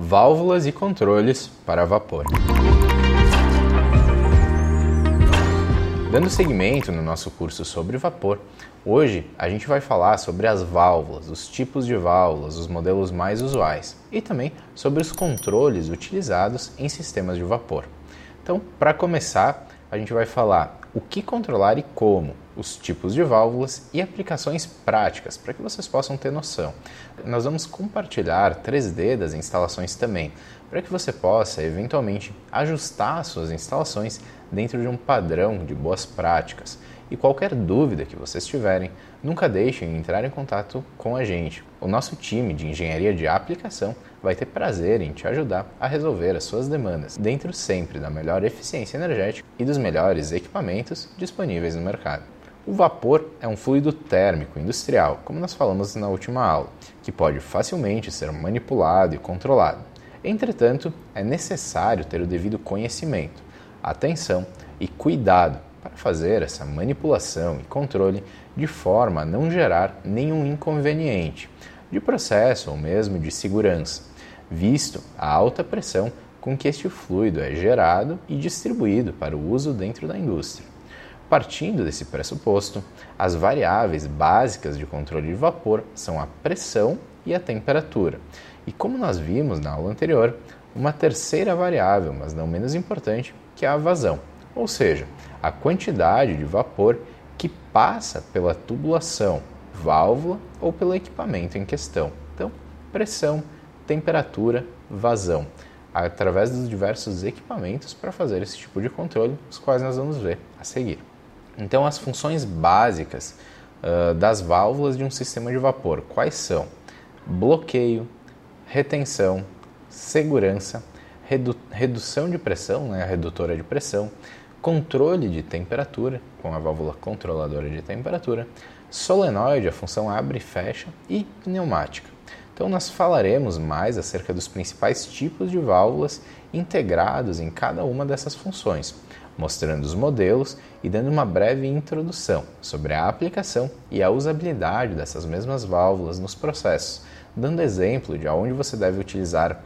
válvulas e controles para vapor. Dando seguimento no nosso curso sobre vapor, hoje a gente vai falar sobre as válvulas, os tipos de válvulas, os modelos mais usuais e também sobre os controles utilizados em sistemas de vapor. Então, para começar, a gente vai falar o que controlar e como, os tipos de válvulas e aplicações práticas para que vocês possam ter noção. Nós vamos compartilhar 3D das instalações também, para que você possa eventualmente ajustar suas instalações dentro de um padrão de boas práticas. E qualquer dúvida que vocês tiverem, nunca deixem de entrar em contato com a gente. O nosso time de engenharia de aplicação vai ter prazer em te ajudar a resolver as suas demandas, dentro sempre da melhor eficiência energética e dos melhores equipamentos disponíveis no mercado. O vapor é um fluido térmico industrial, como nós falamos na última aula, que pode facilmente ser manipulado e controlado. Entretanto, é necessário ter o devido conhecimento, atenção e cuidado para fazer essa manipulação e controle de forma a não gerar nenhum inconveniente de processo ou mesmo de segurança, visto a alta pressão com que este fluido é gerado e distribuído para o uso dentro da indústria. Partindo desse pressuposto, as variáveis básicas de controle de vapor são a pressão e a temperatura. E como nós vimos na aula anterior, uma terceira variável, mas não menos importante, que é a vazão, ou seja, a quantidade de vapor que passa pela tubulação, válvula ou pelo equipamento em questão. Então, pressão, temperatura, vazão, através dos diversos equipamentos para fazer esse tipo de controle, os quais nós vamos ver a seguir. Então, as funções básicas uh, das válvulas de um sistema de vapor, quais são? Bloqueio, retenção, segurança, redu redução de pressão, né, a redutora de pressão, controle de temperatura, com a válvula controladora de temperatura, solenoide, a função abre e fecha, e pneumática. Então, nós falaremos mais acerca dos principais tipos de válvulas integrados em cada uma dessas funções mostrando os modelos e dando uma breve introdução sobre a aplicação e a usabilidade dessas mesmas válvulas nos processos, dando exemplo de aonde você deve utilizar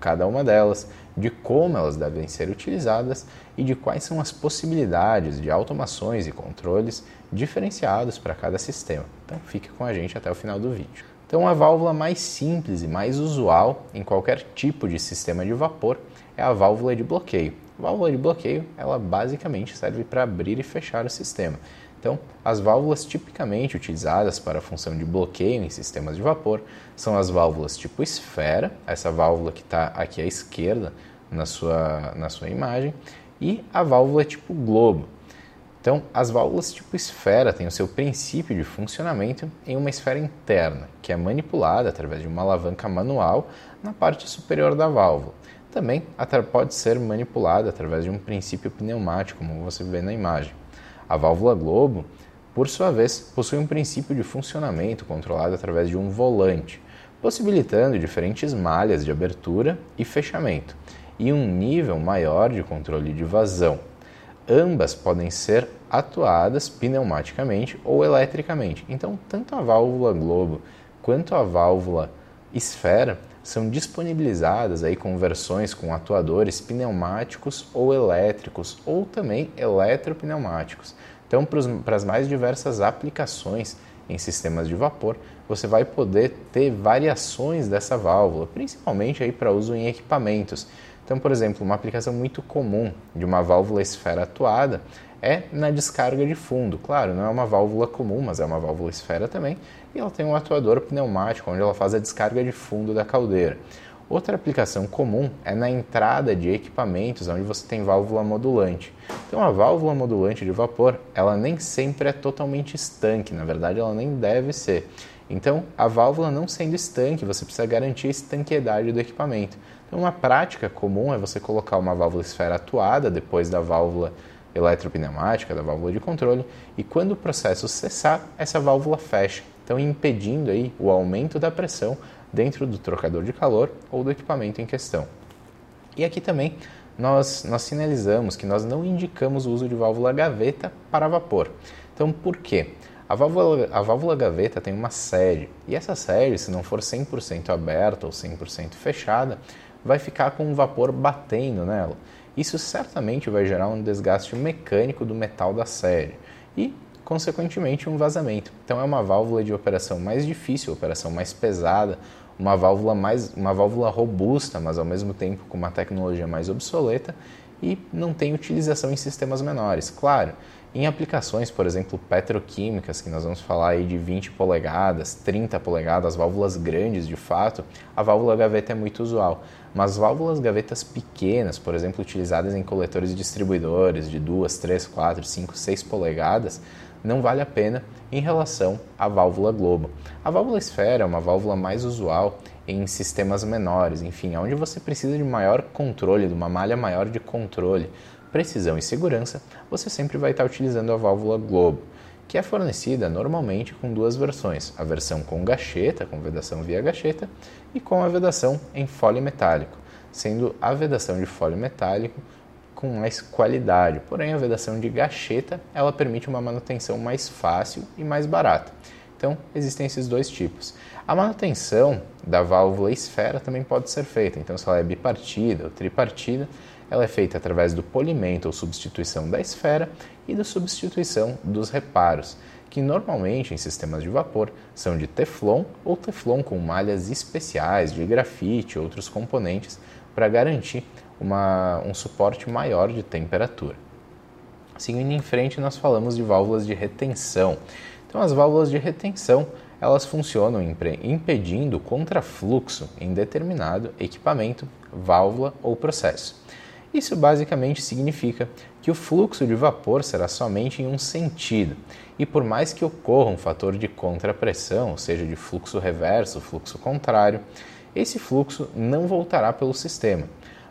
cada uma delas, de como elas devem ser utilizadas e de quais são as possibilidades de automações e controles diferenciados para cada sistema. Então fique com a gente até o final do vídeo. Então a válvula mais simples e mais usual em qualquer tipo de sistema de vapor é a válvula de bloqueio, Válvula de bloqueio, ela basicamente serve para abrir e fechar o sistema. Então, as válvulas tipicamente utilizadas para a função de bloqueio em sistemas de vapor são as válvulas tipo esfera, essa válvula que está aqui à esquerda na sua, na sua imagem, e a válvula tipo globo. Então, as válvulas tipo esfera têm o seu princípio de funcionamento em uma esfera interna, que é manipulada através de uma alavanca manual na parte superior da válvula também pode ser manipulada através de um princípio pneumático, como você vê na imagem. A válvula globo, por sua vez, possui um princípio de funcionamento controlado através de um volante, possibilitando diferentes malhas de abertura e fechamento, e um nível maior de controle de vazão. Ambas podem ser atuadas pneumaticamente ou eletricamente. Então, tanto a válvula globo quanto a válvula esfera são disponibilizadas aí com versões com atuadores pneumáticos ou elétricos ou também eletropneumáticos. Então, para as mais diversas aplicações em sistemas de vapor, você vai poder ter variações dessa válvula, principalmente aí para uso em equipamentos. Então, por exemplo, uma aplicação muito comum de uma válvula esfera atuada é na descarga de fundo. Claro, não é uma válvula comum, mas é uma válvula esfera também, e ela tem um atuador pneumático onde ela faz a descarga de fundo da caldeira. Outra aplicação comum é na entrada de equipamentos onde você tem válvula modulante. Então a válvula modulante de vapor, ela nem sempre é totalmente estanque, na verdade ela nem deve ser. Então a válvula não sendo estanque, você precisa garantir a estanqueidade do equipamento. Uma prática comum é você colocar uma válvula esfera atuada depois da válvula eletropneumática, da válvula de controle, e quando o processo cessar, essa válvula fecha, então impedindo aí o aumento da pressão dentro do trocador de calor ou do equipamento em questão. E aqui também nós, nós sinalizamos que nós não indicamos o uso de válvula gaveta para vapor. Então, por quê? A válvula, a válvula gaveta tem uma série, e essa série, se não for 100% aberta ou 100% fechada, vai ficar com um vapor batendo nela. Isso certamente vai gerar um desgaste mecânico do metal da série e, consequentemente, um vazamento. Então é uma válvula de operação mais difícil, operação mais pesada, uma válvula mais uma válvula robusta, mas ao mesmo tempo com uma tecnologia mais obsoleta e não tem utilização em sistemas menores. Claro, em aplicações, por exemplo, petroquímicas, que nós vamos falar aí de 20 polegadas, 30 polegadas, válvulas grandes de fato, a válvula gaveta é muito usual. Mas válvulas gavetas pequenas, por exemplo, utilizadas em coletores e distribuidores de 2, 3, 4, 5, 6 polegadas, não vale a pena em relação à válvula globo. A válvula esfera é uma válvula mais usual em sistemas menores, enfim, onde você precisa de maior controle, de uma malha maior de controle. Precisão e segurança, você sempre vai estar utilizando a válvula Globo, que é fornecida normalmente com duas versões, a versão com gacheta, com vedação via gacheta, e com a vedação em fólio metálico, sendo a vedação de fólio metálico com mais qualidade, porém a vedação de gacheta ela permite uma manutenção mais fácil e mais barata. Então, existem esses dois tipos. A manutenção da válvula esfera também pode ser feita, então se ela é bipartida ou tripartida, ela é feita através do polimento ou substituição da esfera e da substituição dos reparos, que normalmente em sistemas de vapor são de teflon ou teflon com malhas especiais de grafite e outros componentes para garantir uma, um suporte maior de temperatura. Seguindo em frente, nós falamos de válvulas de retenção. Então, as válvulas de retenção elas funcionam impedindo contrafluxo em determinado equipamento, válvula ou processo. Isso basicamente significa que o fluxo de vapor será somente em um sentido, e por mais que ocorra um fator de contrapressão, ou seja, de fluxo reverso, fluxo contrário, esse fluxo não voltará pelo sistema.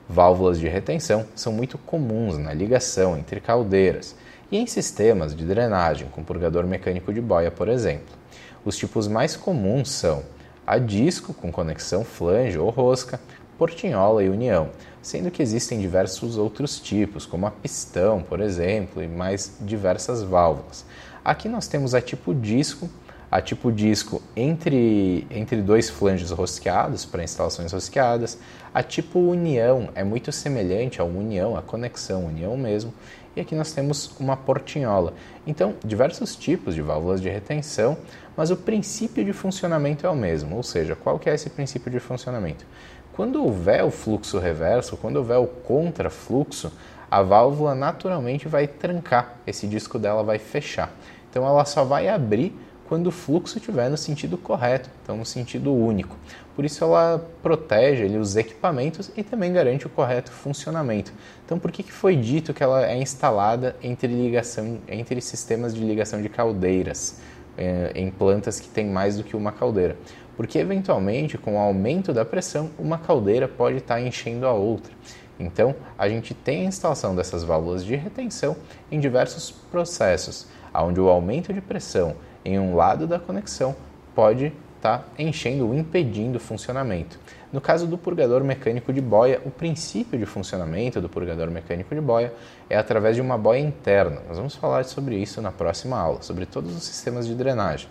Válvulas de retenção são muito comuns na ligação entre caldeiras e em sistemas de drenagem, com purgador mecânico de boia, por exemplo. Os tipos mais comuns são a disco com conexão flange ou rosca, portinhola e união, sendo que existem diversos outros tipos, como a pistão, por exemplo, e mais diversas válvulas. Aqui nós temos a tipo disco, a tipo disco entre, entre dois flanges rosqueados para instalações rosqueadas. A tipo união é muito semelhante à união, a conexão união mesmo. E aqui nós temos uma portinhola. Então, diversos tipos de válvulas de retenção, mas o princípio de funcionamento é o mesmo. Ou seja, qual que é esse princípio de funcionamento? Quando houver o fluxo reverso, quando houver o contrafluxo, a válvula naturalmente vai trancar, esse disco dela vai fechar. Então ela só vai abrir quando o fluxo estiver no sentido correto, então no sentido único. Por isso ela protege ali, os equipamentos e também garante o correto funcionamento. Então por que, que foi dito que ela é instalada entre, ligação, entre sistemas de ligação de caldeiras, eh, em plantas que tem mais do que uma caldeira? Porque eventualmente, com o aumento da pressão, uma caldeira pode estar enchendo a outra. Então, a gente tem a instalação dessas válvulas de retenção em diversos processos, onde o aumento de pressão em um lado da conexão pode estar enchendo ou impedindo o funcionamento. No caso do purgador mecânico de boia, o princípio de funcionamento do purgador mecânico de boia é através de uma boia interna. Nós vamos falar sobre isso na próxima aula, sobre todos os sistemas de drenagem.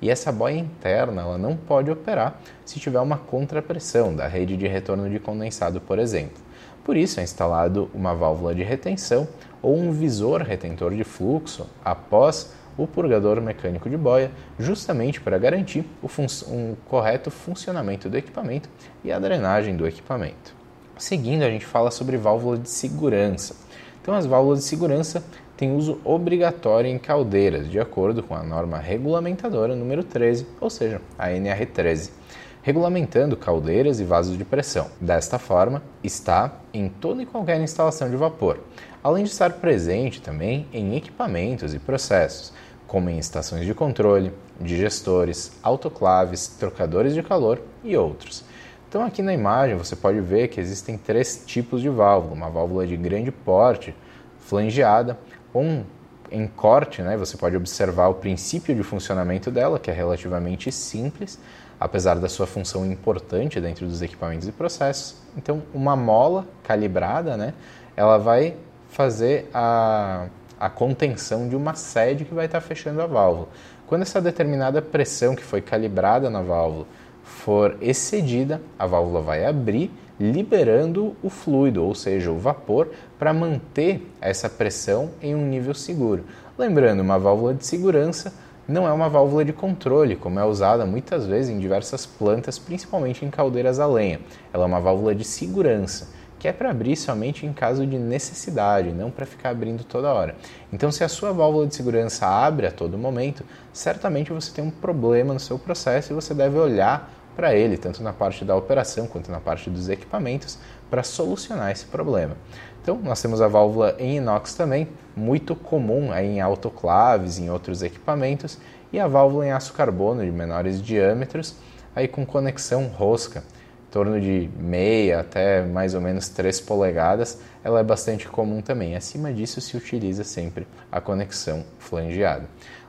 E essa boia interna ela não pode operar se tiver uma contrapressão da rede de retorno de condensado, por exemplo. Por isso é instalado uma válvula de retenção ou um visor retentor de fluxo após o purgador mecânico de boia, justamente para garantir o um correto funcionamento do equipamento e a drenagem do equipamento. Seguindo, a gente fala sobre válvula de segurança. Então, as válvulas de segurança tem uso obrigatório em caldeiras, de acordo com a norma regulamentadora número 13, ou seja, a NR13, regulamentando caldeiras e vasos de pressão. Desta forma, está em toda e qualquer instalação de vapor, além de estar presente também em equipamentos e processos, como em estações de controle, digestores, autoclaves, trocadores de calor e outros. Então aqui na imagem você pode ver que existem três tipos de válvula, uma válvula de grande porte, flangeada, um em corte, né, você pode observar o princípio de funcionamento dela, que é relativamente simples, apesar da sua função importante dentro dos equipamentos e processos. Então, uma mola calibrada, né, ela vai fazer a, a contenção de uma sede que vai estar fechando a válvula. Quando essa determinada pressão que foi calibrada na válvula for excedida, a válvula vai abrir, liberando o fluido, ou seja, o vapor, para manter essa pressão em um nível seguro. Lembrando, uma válvula de segurança não é uma válvula de controle, como é usada muitas vezes em diversas plantas, principalmente em caldeiras a lenha. Ela é uma válvula de segurança, que é para abrir somente em caso de necessidade, não para ficar abrindo toda hora. Então, se a sua válvula de segurança abre a todo momento, certamente você tem um problema no seu processo e você deve olhar para ele, tanto na parte da operação quanto na parte dos equipamentos, para solucionar esse problema. Então, nós temos a válvula em inox também, muito comum em autoclaves, em outros equipamentos, e a válvula em aço carbono de menores diâmetros, aí com conexão rosca, em torno de meia até mais ou menos 3 polegadas, ela é bastante comum também. Acima disso se utiliza sempre a conexão flangeada.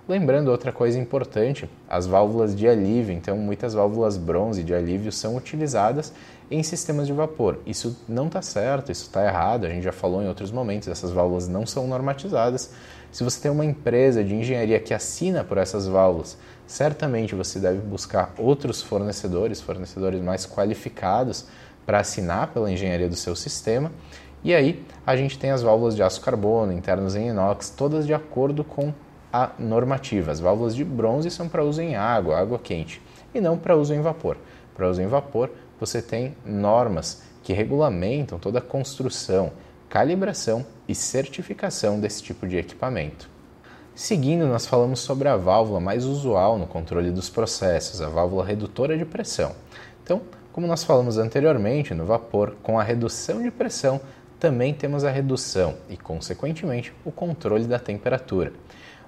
Lembrando outra coisa importante, as válvulas de alívio, então muitas válvulas bronze de alívio são utilizadas em sistemas de vapor. Isso não está certo, isso está errado, a gente já falou em outros momentos, essas válvulas não são normatizadas. Se você tem uma empresa de engenharia que assina por essas válvulas, certamente você deve buscar outros fornecedores, fornecedores mais qualificados para assinar pela engenharia do seu sistema. E aí a gente tem as válvulas de aço carbono, internos em inox, todas de acordo com a normativa. As válvulas de bronze são para uso em água, água quente, e não para uso em vapor. Para uso em vapor, você tem normas que regulamentam toda a construção, calibração e certificação desse tipo de equipamento. Seguindo, nós falamos sobre a válvula mais usual no controle dos processos, a válvula redutora de pressão. Então, como nós falamos anteriormente, no vapor, com a redução de pressão, também temos a redução e, consequentemente, o controle da temperatura.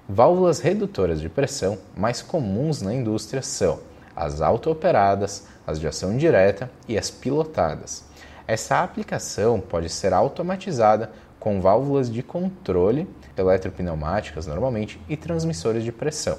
Válvulas redutoras de pressão mais comuns na indústria são as auto-operadas, as de ação direta e as pilotadas. Essa aplicação pode ser automatizada com válvulas de controle eletropneumáticas normalmente e transmissores de pressão.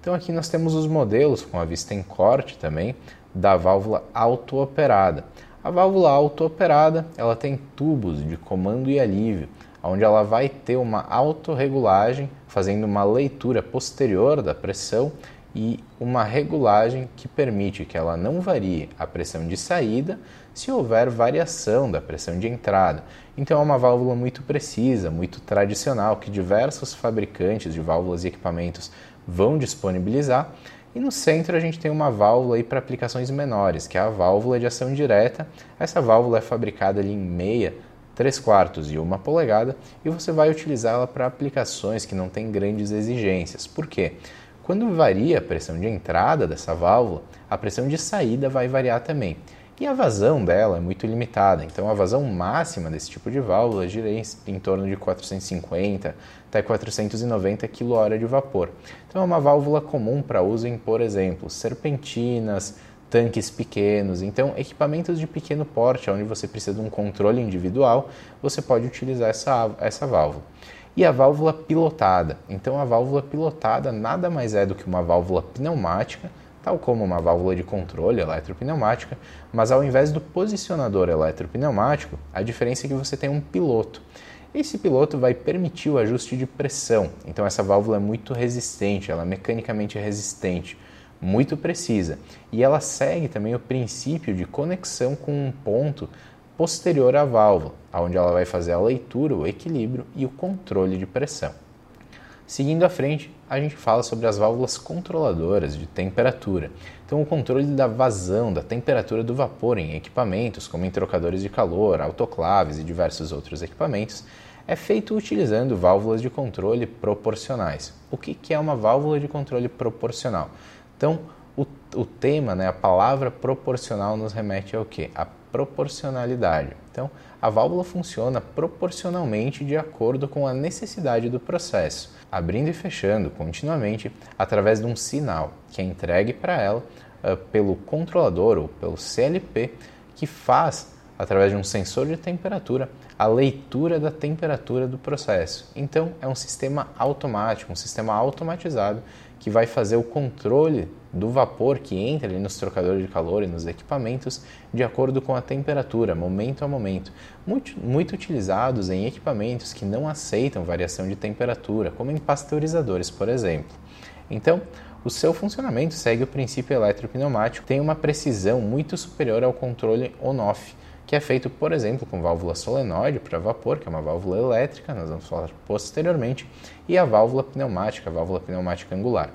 Então aqui nós temos os modelos com a vista em corte também da válvula auto-operada. A válvula auto-operada ela tem tubos de comando e alívio onde ela vai ter uma autorregulagem, fazendo uma leitura posterior da pressão e uma regulagem que permite que ela não varie a pressão de saída se houver variação da pressão de entrada. Então é uma válvula muito precisa, muito tradicional, que diversos fabricantes de válvulas e equipamentos vão disponibilizar. E no centro a gente tem uma válvula para aplicações menores, que é a válvula de ação direta. Essa válvula é fabricada ali em meia 3 quartos e 1 polegada e você vai utilizá-la para aplicações que não têm grandes exigências. Por quê? Quando varia a pressão de entrada dessa válvula, a pressão de saída vai variar também. E a vazão dela é muito limitada, então a vazão máxima desse tipo de válvula gira em, torno de 450 até 490 kHz de vapor. Então é uma válvula comum para uso em, por exemplo, serpentinas, tanques pequenos. Então, equipamentos de pequeno porte, onde você precisa de um controle individual, você pode utilizar essa, essa válvula. E a válvula pilotada. Então, a válvula pilotada nada mais é do que uma válvula pneumática, tal como uma válvula de controle eletropneumática, mas ao invés do posicionador eletropneumático, a diferença é que você tem um piloto. Esse piloto vai permitir o ajuste de pressão, então essa válvula é muito resistente, ela é mecanicamente resistente muito precisa. E ela segue também o princípio de conexão com um ponto posterior à válvula, onde ela vai fazer a leitura, o equilíbrio e o controle de pressão. Seguindo à frente, a gente fala sobre as válvulas controladoras de temperatura. Então, o controle da vazão, da temperatura do vapor em equipamentos, como em trocadores de calor, autoclaves e diversos outros equipamentos, é feito utilizando válvulas de controle proporcionais. O que é uma válvula de controle proporcional? Então, o, o tema, né, a palavra proporcional nos remete ao que? A proporcionalidade. Então, a válvula funciona proporcionalmente de acordo com a necessidade do processo, abrindo e fechando continuamente através de um sinal que é entregue para ela uh, pelo controlador ou pelo CLP, que faz, através de um sensor de temperatura, a leitura da temperatura do processo. Então, é um sistema automático, um sistema automatizado que vai fazer o controle do vapor que entra ali nos trocadores de calor e nos equipamentos de acordo com a temperatura, momento a momento, muito, muito utilizados em equipamentos que não aceitam variação de temperatura, como em pasteurizadores, por exemplo. Então, o seu funcionamento segue o princípio eletropneumático, tem uma precisão muito superior ao controle on-off, que é feito, por exemplo, com válvula solenoide para vapor, que é uma válvula elétrica, nós vamos falar posteriormente, e a válvula pneumática, a válvula pneumática angular.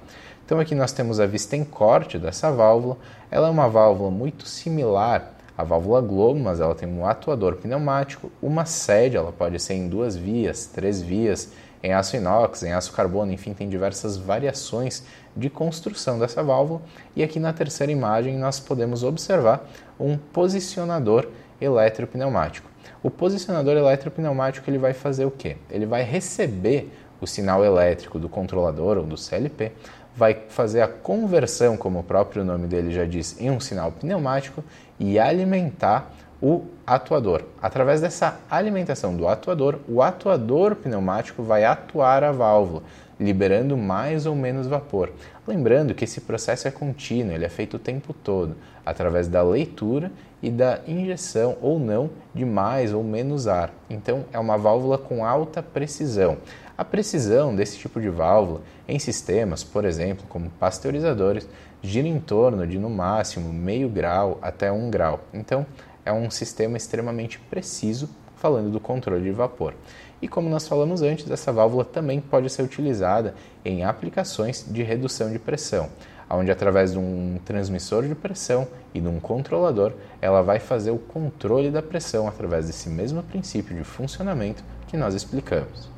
Então aqui nós temos a vista em corte dessa válvula, ela é uma válvula muito similar à válvula Globo, mas ela tem um atuador pneumático, uma sede, ela pode ser em duas vias, três vias, em aço inox, em aço carbono, enfim, tem diversas variações de construção dessa válvula. E aqui na terceira imagem nós podemos observar um posicionador eletropneumático. O posicionador eletropneumático ele vai fazer o quê? Ele vai receber o sinal elétrico do controlador ou do CLP, vai fazer a conversão, como o próprio nome dele já diz, em um sinal pneumático e alimentar o atuador. Através dessa alimentação do atuador, o atuador pneumático vai atuar a válvula, liberando mais ou menos vapor. Lembrando que esse processo é contínuo, ele é feito o tempo todo, através da leitura e da injeção ou não de mais ou menos ar. Então, é uma válvula com alta precisão. A precisão desse tipo de válvula em sistemas, por exemplo, como pasteurizadores, gira em torno de no máximo meio grau até um grau. Então, é um sistema extremamente preciso falando do controle de vapor. E como nós falamos antes, essa válvula também pode ser utilizada em aplicações de redução de pressão, onde através de um transmissor de pressão e de um controlador, ela vai fazer o controle da pressão através desse mesmo princípio de funcionamento que nós explicamos.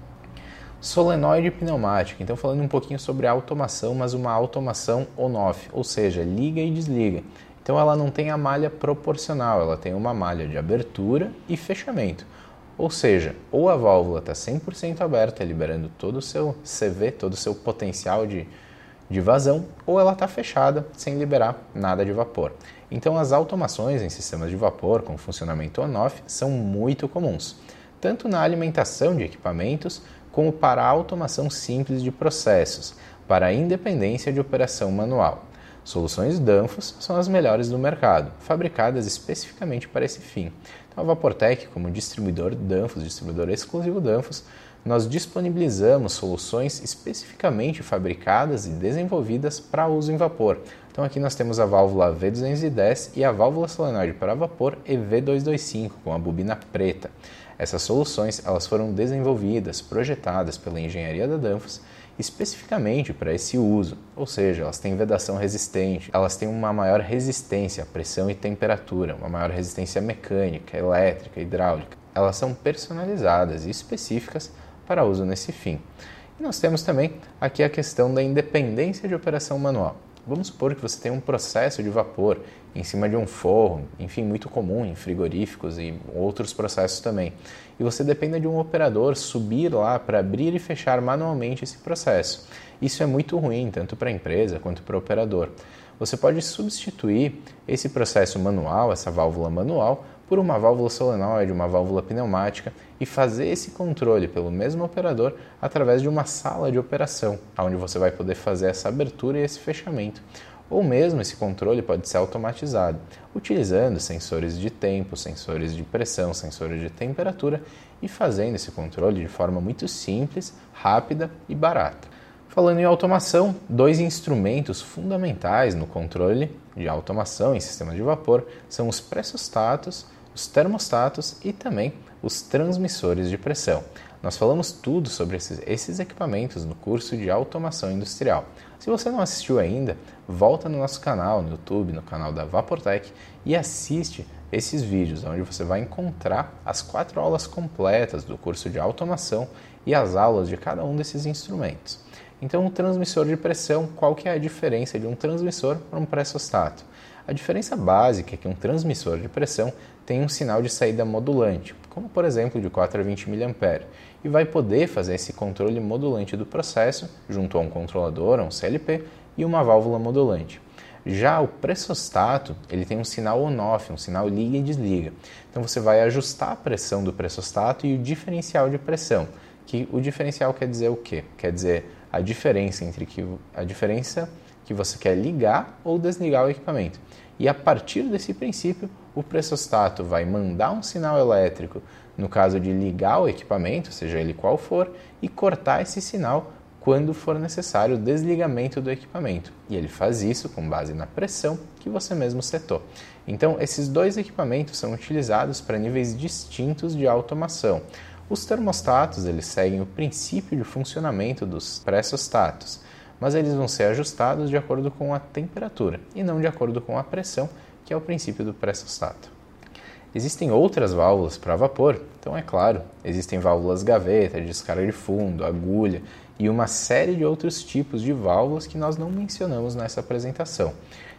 Solenoide pneumática, então falando um pouquinho sobre automação, mas uma automação on-off, ou seja, liga e desliga. Então ela não tem a malha proporcional, ela tem uma malha de abertura e fechamento. Ou seja, ou a válvula está 100% aberta, liberando todo o seu CV, todo o seu potencial de, de vazão, ou ela está fechada, sem liberar nada de vapor. Então as automações em sistemas de vapor com funcionamento on-off são muito comuns, tanto na alimentação de equipamentos como para a automação simples de processos, para a independência de operação manual. Soluções Danfoss são as melhores do mercado, fabricadas especificamente para esse fim. Então, a Vaportec, como distribuidor Danfoss, distribuidor exclusivo Danfoss, nós disponibilizamos soluções especificamente fabricadas e desenvolvidas para uso em vapor. Então aqui nós temos a válvula V210 e a válvula solenoide para vapor EV225 com a bobina preta. Essas soluções elas foram desenvolvidas, projetadas pela engenharia da Danfoss especificamente para esse uso, ou seja, elas têm vedação resistente, elas têm uma maior resistência à pressão e temperatura, uma maior resistência mecânica, elétrica, hidráulica. Elas são personalizadas e específicas para uso nesse fim. E nós temos também aqui a questão da independência de operação manual. Vamos supor que você tem um processo de vapor em cima de um forro, enfim, muito comum em frigoríficos e outros processos também. E você depende de um operador subir lá para abrir e fechar manualmente esse processo. Isso é muito ruim, tanto para a empresa quanto para o operador. Você pode substituir esse processo manual, essa válvula manual, por uma válvula solenoide, uma válvula pneumática e fazer esse controle pelo mesmo operador através de uma sala de operação, onde você vai poder fazer essa abertura e esse fechamento. Ou mesmo esse controle pode ser automatizado, utilizando sensores de tempo, sensores de pressão, sensores de temperatura e fazendo esse controle de forma muito simples, rápida e barata. Falando em automação, dois instrumentos fundamentais no controle de automação em sistemas de vapor são os pressostatos os termostatos e também os transmissores de pressão. Nós falamos tudo sobre esses, esses, equipamentos no curso de automação industrial. Se você não assistiu ainda, volta no nosso canal no YouTube, no canal da Vaportec e assiste esses vídeos, onde você vai encontrar as quatro aulas completas do curso de automação e as aulas de cada um desses instrumentos. Então, o transmissor de pressão, qual que é a diferença de um transmissor para um pressostato? A diferença básica é que um transmissor de pressão tem um sinal de saída modulante, como por exemplo de 4 a 20 mA, e vai poder fazer esse controle modulante do processo junto a um controlador, a um CLP e uma válvula modulante. Já o pressostato, ele tem um sinal on-off, um sinal liga e desliga. Então você vai ajustar a pressão do pressostato e o diferencial de pressão. Que o diferencial quer dizer o quê? Quer dizer a diferença entre que a diferença que você quer ligar ou desligar o equipamento. E a partir desse princípio, o pressostato vai mandar um sinal elétrico no caso de ligar o equipamento, seja ele qual for, e cortar esse sinal quando for necessário o desligamento do equipamento. E ele faz isso com base na pressão que você mesmo setou. Então, esses dois equipamentos são utilizados para níveis distintos de automação. Os termostatos eles seguem o princípio de funcionamento dos pressostatos, mas eles vão ser ajustados de acordo com a temperatura e não de acordo com a pressão, que é o princípio do pressostato. Existem outras válvulas para vapor, então é claro, existem válvulas gaveta, descarga de fundo, agulha e uma série de outros tipos de válvulas que nós não mencionamos nessa apresentação.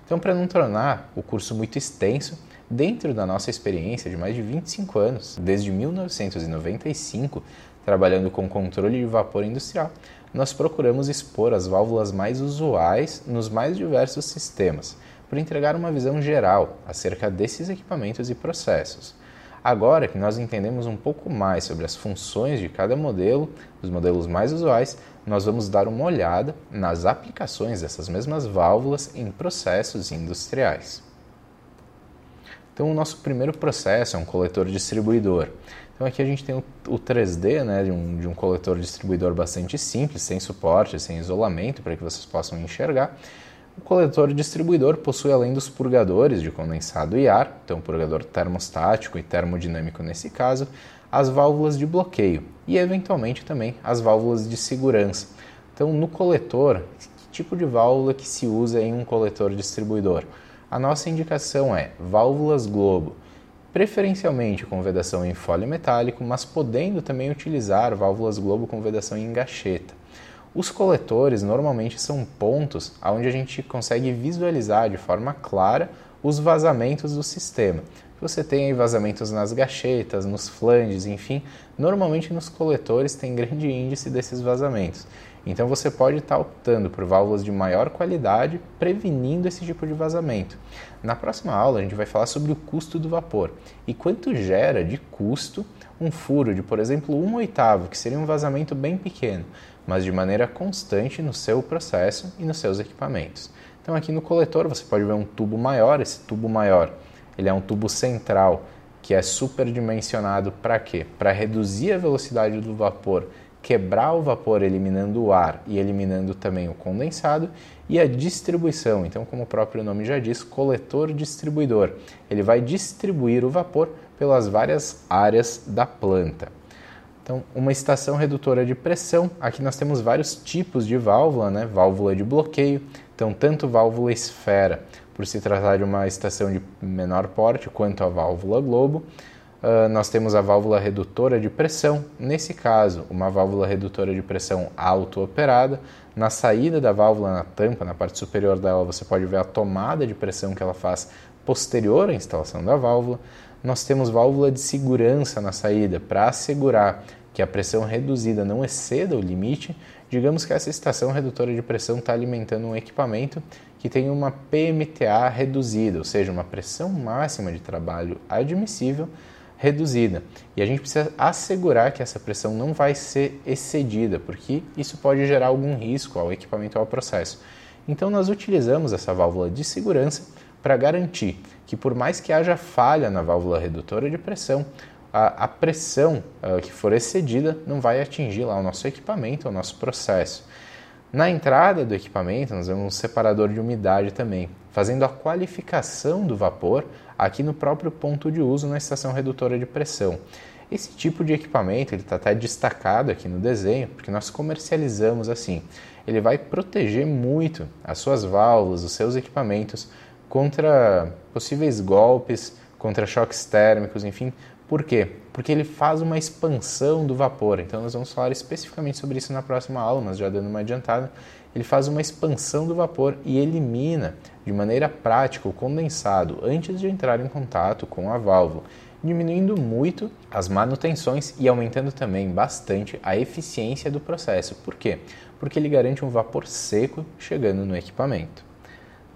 Então, para não tornar o curso muito extenso, dentro da nossa experiência de mais de 25 anos, desde 1995, trabalhando com controle de vapor industrial, nós procuramos expor as válvulas mais usuais nos mais diversos sistemas por entregar uma visão geral acerca desses equipamentos e processos. Agora que nós entendemos um pouco mais sobre as funções de cada modelo, os modelos mais usuais, nós vamos dar uma olhada nas aplicações dessas mesmas válvulas em processos industriais. Então, o nosso primeiro processo é um coletor distribuidor. Então, aqui a gente tem o 3D né, de, um, de um coletor distribuidor bastante simples, sem suporte, sem isolamento, para que vocês possam enxergar. O coletor distribuidor possui, além dos purgadores de condensado e ar, então purgador termostático e termodinâmico nesse caso, as válvulas de bloqueio e, eventualmente, também as válvulas de segurança. Então, no coletor, que tipo de válvula que se usa em um coletor distribuidor? A nossa indicação é válvulas globo, preferencialmente com vedação em fólio metálico, mas podendo também utilizar válvulas globo com vedação em gacheta. Os coletores normalmente são pontos onde a gente consegue visualizar de forma clara os vazamentos do sistema. Você tem vazamentos nas gachetas, nos flanges, enfim, normalmente nos coletores tem grande índice desses vazamentos. Então você pode estar optando por válvulas de maior qualidade, prevenindo esse tipo de vazamento. Na próxima aula a gente vai falar sobre o custo do vapor e quanto gera de custo um furo de, por exemplo, um oitavo, que seria um vazamento bem pequeno, mas de maneira constante no seu processo e nos seus equipamentos. Então aqui no coletor você pode ver um tubo maior, esse tubo maior, ele é um tubo central que é superdimensionado para quê? Para reduzir a velocidade do vapor, quebrar o vapor eliminando o ar e eliminando também o condensado e a distribuição. Então, como o próprio nome já diz, coletor distribuidor. Ele vai distribuir o vapor pelas várias áreas da planta. Então, uma estação redutora de pressão, aqui nós temos vários tipos de válvula, né? válvula de bloqueio, então tanto válvula esfera, por se tratar de uma estação de menor porte, quanto a válvula globo. Uh, nós temos a válvula redutora de pressão, nesse caso, uma válvula redutora de pressão auto-operada. Na saída da válvula, na tampa, na parte superior dela, você pode ver a tomada de pressão que ela faz posterior à instalação da válvula. Nós temos válvula de segurança na saída para assegurar que a pressão reduzida não exceda o limite, digamos que essa estação redutora de pressão está alimentando um equipamento que tem uma PMTA reduzida, ou seja, uma pressão máxima de trabalho admissível reduzida. E a gente precisa assegurar que essa pressão não vai ser excedida, porque isso pode gerar algum risco ao equipamento ou ao processo. Então nós utilizamos essa válvula de segurança para garantir que por mais que haja falha na válvula redutora de pressão, a, a pressão uh, que for excedida não vai atingir lá o nosso equipamento, o nosso processo. Na entrada do equipamento, nós temos um separador de umidade também, fazendo a qualificação do vapor aqui no próprio ponto de uso na estação redutora de pressão. Esse tipo de equipamento está até destacado aqui no desenho, porque nós comercializamos assim. Ele vai proteger muito as suas válvulas, os seus equipamentos contra possíveis golpes, contra choques térmicos, enfim, por quê? Porque ele faz uma expansão do vapor. Então nós vamos falar especificamente sobre isso na próxima aula, mas já dando uma adiantada. Ele faz uma expansão do vapor e elimina de maneira prática o condensado antes de entrar em contato com a válvula, diminuindo muito as manutenções e aumentando também bastante a eficiência do processo. Por quê? Porque ele garante um vapor seco chegando no equipamento.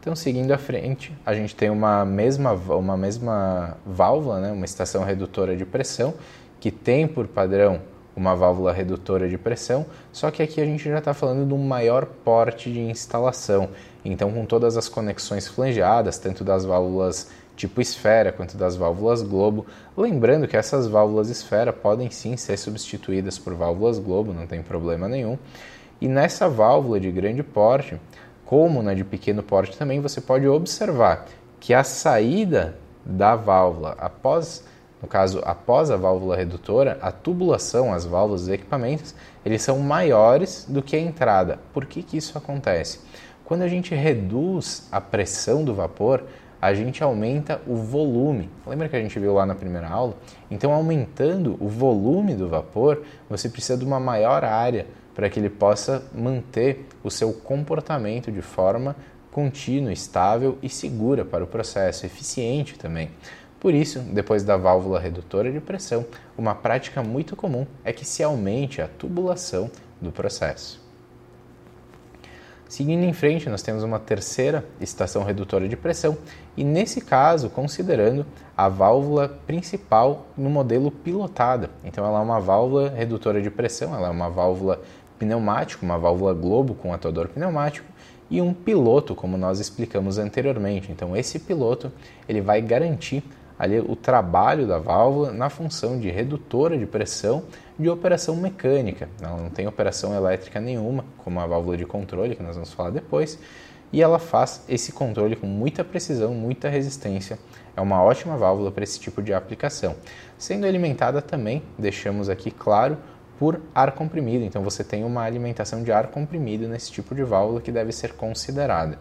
Então, seguindo à frente, a gente tem uma mesma, uma mesma válvula, né, uma estação redutora de pressão, que tem por padrão uma válvula redutora de pressão, só que aqui a gente já está falando de um maior porte de instalação. Então, com todas as conexões flangeadas, tanto das válvulas tipo esfera quanto das válvulas globo. Lembrando que essas válvulas esfera podem sim ser substituídas por válvulas globo, não tem problema nenhum. E nessa válvula de grande porte, como na de pequeno porte também, você pode observar que a saída da válvula após no caso, após a válvula redutora, a tubulação, as válvulas dos equipamentos, eles são maiores do que a entrada. Por que, que isso acontece? Quando a gente reduz a pressão do vapor, a gente aumenta o volume. Lembra que a gente viu lá na primeira aula? Então, aumentando o volume do vapor, você precisa de uma maior área para que ele possa manter o seu comportamento de forma contínua, estável e segura para o processo, eficiente também. Por isso, depois da válvula redutora de pressão, uma prática muito comum é que se aumente a tubulação do processo. Seguindo em frente, nós temos uma terceira estação redutora de pressão, e nesse caso, considerando a válvula principal no modelo pilotada. Então, ela é uma válvula redutora de pressão, ela é uma válvula pneumática, uma válvula globo com atuador pneumático, e um piloto, como nós explicamos anteriormente. Então, esse piloto ele vai garantir ali o trabalho da válvula na função de redutora de pressão de operação mecânica. Ela não tem operação elétrica nenhuma, como a válvula de controle, que nós vamos falar depois, e ela faz esse controle com muita precisão, muita resistência. É uma ótima válvula para esse tipo de aplicação. Sendo alimentada também, deixamos aqui claro, por ar comprimido. Então você tem uma alimentação de ar comprimido nesse tipo de válvula que deve ser considerada.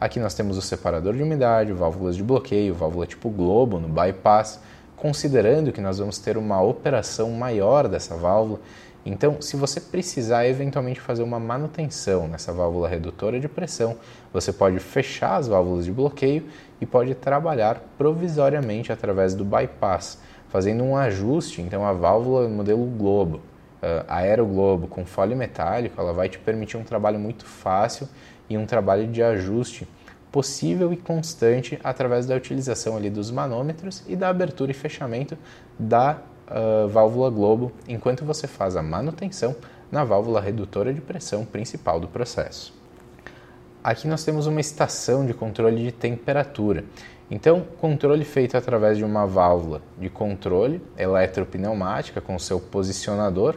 Aqui nós temos o separador de umidade, válvulas de bloqueio, válvula tipo globo no bypass, considerando que nós vamos ter uma operação maior dessa válvula. Então, se você precisar eventualmente fazer uma manutenção nessa válvula redutora de pressão, você pode fechar as válvulas de bloqueio e pode trabalhar provisoriamente através do bypass, fazendo um ajuste. Então, a válvula modelo globo, uh, aeroglobo com fólio metálico, ela vai te permitir um trabalho muito fácil e um trabalho de ajuste possível e constante através da utilização ali dos manômetros e da abertura e fechamento da uh, válvula globo enquanto você faz a manutenção na válvula redutora de pressão principal do processo. Aqui nós temos uma estação de controle de temperatura. Então, controle feito através de uma válvula de controle eletropneumática com seu posicionador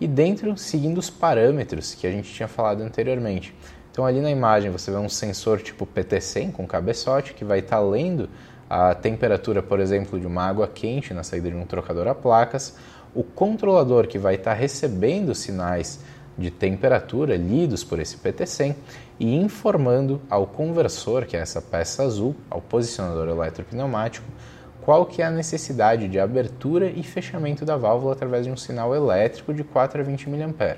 e dentro seguindo os parâmetros que a gente tinha falado anteriormente. Então ali na imagem você vê um sensor tipo PT100 com cabeçote que vai estar tá lendo a temperatura, por exemplo, de uma água quente na saída de um trocador a placas, o controlador que vai estar tá recebendo sinais de temperatura lidos por esse PT100 e informando ao conversor, que é essa peça azul, ao posicionador eletropneumático, qual que é a necessidade de abertura e fechamento da válvula através de um sinal elétrico de 4 a 20 mA.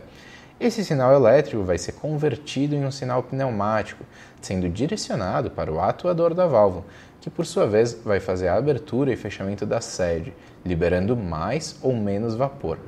Esse sinal elétrico vai ser convertido em um sinal pneumático, sendo direcionado para o atuador da válvula, que por sua vez vai fazer a abertura e fechamento da sede, liberando mais ou menos vapor.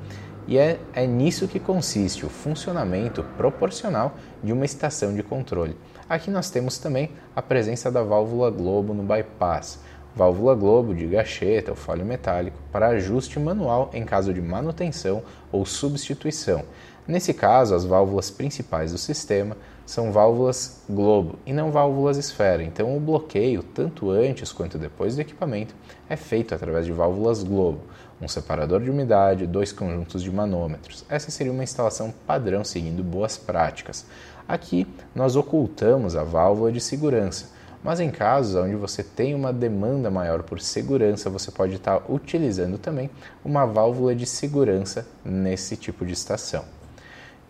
E é, é nisso que consiste o funcionamento proporcional de uma estação de controle. Aqui nós temos também a presença da válvula globo no bypass, válvula globo de gacheta ou fólio metálico para ajuste manual em caso de manutenção ou substituição. Nesse caso, as válvulas principais do sistema são válvulas globo e não válvulas esfera, então o bloqueio, tanto antes quanto depois do equipamento, é feito através de válvulas globo, um separador de umidade, dois conjuntos de manômetros. Essa seria uma instalação padrão seguindo boas práticas. Aqui nós ocultamos a válvula de segurança, mas em casos onde você tem uma demanda maior por segurança, você pode estar utilizando também uma válvula de segurança nesse tipo de estação.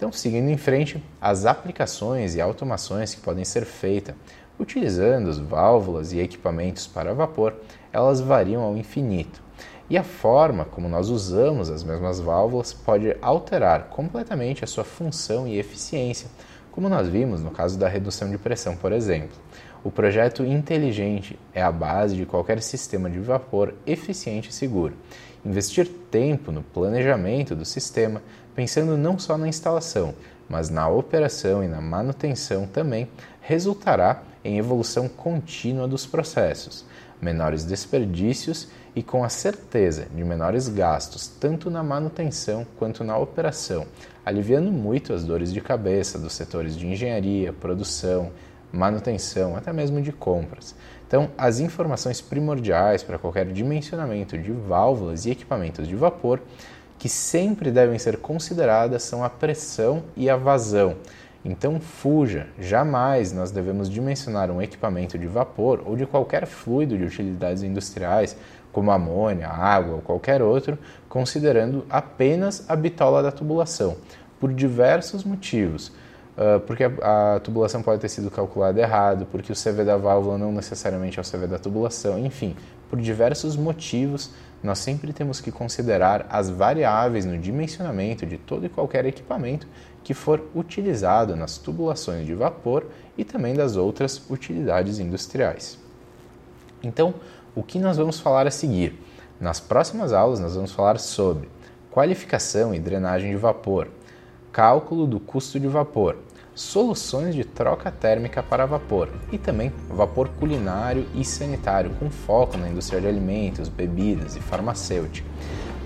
Então, seguindo em frente, as aplicações e automações que podem ser feitas utilizando as válvulas e equipamentos para vapor, elas variam ao infinito. E a forma como nós usamos as mesmas válvulas pode alterar completamente a sua função e eficiência, como nós vimos no caso da redução de pressão, por exemplo. O projeto inteligente é a base de qualquer sistema de vapor eficiente e seguro. Investir tempo no planejamento do sistema pensando não só na instalação, mas na operação e na manutenção também, resultará em evolução contínua dos processos, menores desperdícios e com a certeza de menores gastos, tanto na manutenção quanto na operação, aliviando muito as dores de cabeça dos setores de engenharia, produção, manutenção, até mesmo de compras. Então, as informações primordiais para qualquer dimensionamento de válvulas e equipamentos de vapor que sempre devem ser consideradas são a pressão e a vazão. Então fuja, jamais nós devemos dimensionar um equipamento de vapor ou de qualquer fluido de utilidades industriais, como amônia, água ou qualquer outro, considerando apenas a bitola da tubulação, por diversos motivos. Uh, porque a, a, tubulação pode ter sido calculada errado, porque o CV da válvula não necessariamente é o CV da tubulação, enfim, por diversos motivos, nós sempre temos que considerar as variáveis no dimensionamento de todo e qualquer equipamento que for utilizado nas tubulações de vapor e também das outras utilidades industriais. Então, o que nós vamos falar a seguir? Nas próximas aulas, nós vamos falar sobre qualificação e drenagem de vapor, cálculo do custo de vapor, soluções de troca térmica para vapor e também vapor culinário e sanitário, com foco na indústria de alimentos, bebidas e farmacêutica.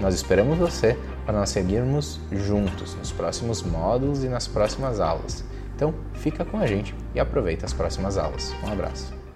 Nós esperamos você para nós seguirmos juntos nos próximos módulos e nas próximas aulas. Então, fica com a gente e aproveita as próximas aulas. Um abraço.